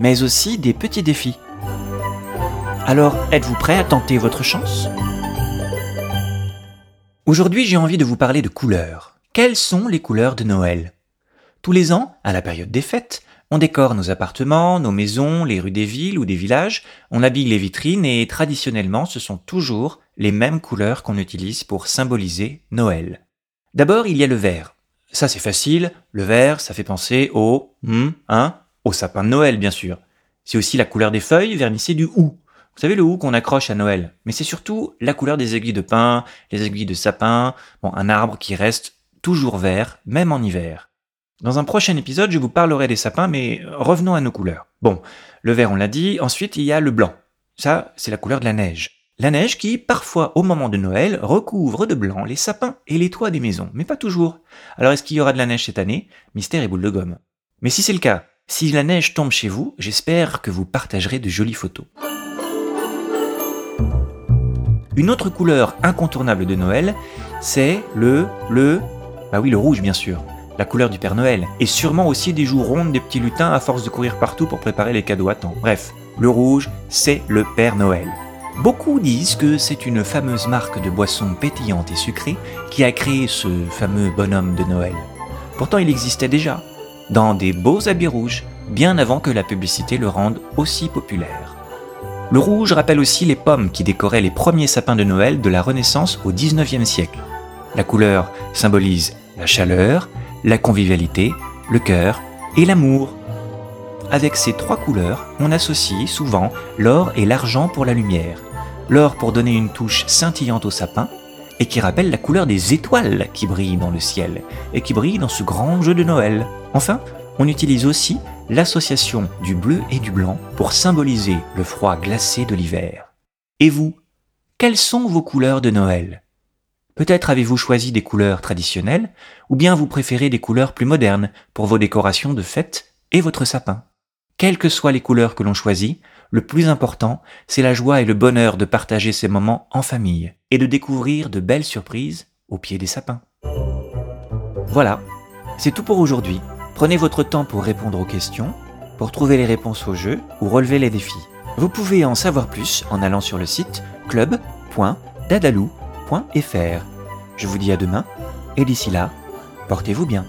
mais aussi des petits défis. Alors, êtes-vous prêt à tenter votre chance? Aujourd'hui, j'ai envie de vous parler de couleurs. Quelles sont les couleurs de Noël? Tous les ans, à la période des fêtes, on décore nos appartements, nos maisons, les rues des villes ou des villages, on habille les vitrines et traditionnellement ce sont toujours les mêmes couleurs qu'on utilise pour symboliser Noël. D'abord, il y a le vert. Ça c'est facile, le vert, ça fait penser au, hein, au sapin de Noël bien sûr. C'est aussi la couleur des feuilles vernissées du hou. Vous savez le hou qu'on accroche à Noël. Mais c'est surtout la couleur des aiguilles de pin, les aiguilles de sapin, bon, un arbre qui reste toujours vert, même en hiver. Dans un prochain épisode, je vous parlerai des sapins, mais revenons à nos couleurs. Bon, le vert, on l'a dit. Ensuite, il y a le blanc. Ça, c'est la couleur de la neige. La neige qui, parfois, au moment de Noël, recouvre de blanc les sapins et les toits des maisons, mais pas toujours. Alors, est-ce qu'il y aura de la neige cette année? Mystère et boule de gomme. Mais si c'est le cas, si la neige tombe chez vous, j'espère que vous partagerez de jolies photos. Une autre couleur incontournable de Noël, c'est le, le, bah oui, le rouge bien sûr la couleur du Père Noël, et sûrement aussi des joues rondes des petits lutins à force de courir partout pour préparer les cadeaux à temps. Bref, le rouge, c'est le Père Noël. Beaucoup disent que c'est une fameuse marque de boissons pétillantes et sucrées qui a créé ce fameux bonhomme de Noël. Pourtant, il existait déjà, dans des beaux habits rouges, bien avant que la publicité le rende aussi populaire. Le rouge rappelle aussi les pommes qui décoraient les premiers sapins de Noël de la Renaissance au XIXe siècle. La couleur symbolise la chaleur, la convivialité, le cœur et l'amour. Avec ces trois couleurs, on associe souvent l'or et l'argent pour la lumière. L'or pour donner une touche scintillante au sapin, et qui rappelle la couleur des étoiles qui brillent dans le ciel, et qui brillent dans ce grand jeu de Noël. Enfin, on utilise aussi l'association du bleu et du blanc pour symboliser le froid glacé de l'hiver. Et vous, quelles sont vos couleurs de Noël? Peut-être avez-vous choisi des couleurs traditionnelles, ou bien vous préférez des couleurs plus modernes pour vos décorations de fête et votre sapin. Quelles que soient les couleurs que l'on choisit, le plus important, c'est la joie et le bonheur de partager ces moments en famille et de découvrir de belles surprises au pied des sapins. Voilà, c'est tout pour aujourd'hui. Prenez votre temps pour répondre aux questions, pour trouver les réponses au jeu ou relever les défis. Vous pouvez en savoir plus en allant sur le site club.dadalou.fr. Je vous dis à demain, et d'ici là, portez-vous bien.